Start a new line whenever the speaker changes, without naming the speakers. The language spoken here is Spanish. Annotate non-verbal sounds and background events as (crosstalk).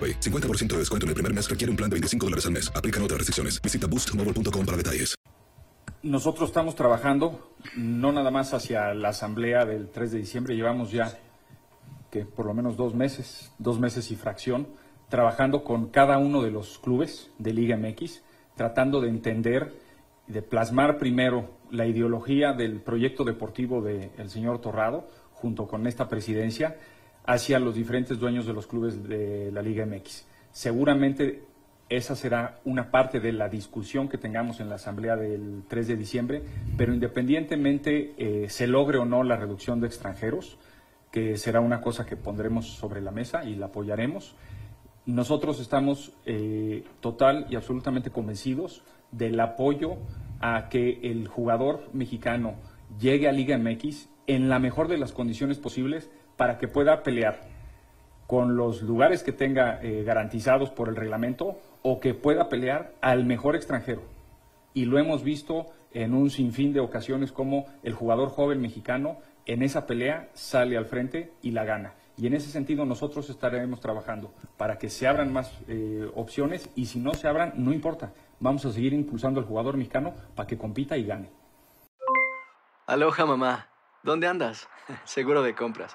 AroPay. 50% de descuento en el primer mes requiere un plan de 25 dólares al mes. Aplican otras restricciones. Visita boostmobile.com para detalles.
Nosotros estamos trabajando no nada más hacia la asamblea del 3 de diciembre, llevamos ya que por lo menos dos meses, dos meses y fracción, trabajando con cada uno de los clubes de Liga MX, tratando de entender y de plasmar primero la ideología del proyecto deportivo del señor Torrado, junto con esta presidencia, hacia los diferentes dueños de los clubes de la Liga MX. Seguramente esa será una parte de la discusión que tengamos en la asamblea del 3 de diciembre, pero independientemente eh, se logre o no la reducción de extranjeros, que será una cosa que pondremos sobre la mesa y la apoyaremos, nosotros estamos eh, total y absolutamente convencidos del apoyo a que el jugador mexicano llegue a Liga MX en la mejor de las condiciones posibles para que pueda pelear con los lugares que tenga eh, garantizados por el reglamento o que pueda pelear al mejor extranjero. Y lo hemos visto en un sinfín de ocasiones como el jugador joven mexicano en esa pelea sale al frente y la gana. Y en ese sentido nosotros estaremos trabajando para que se abran más eh, opciones y si no se abran, no importa. Vamos a seguir impulsando al jugador mexicano para que compita y gane.
Aloha mamá. ¿Dónde andas? (laughs) Seguro de compras.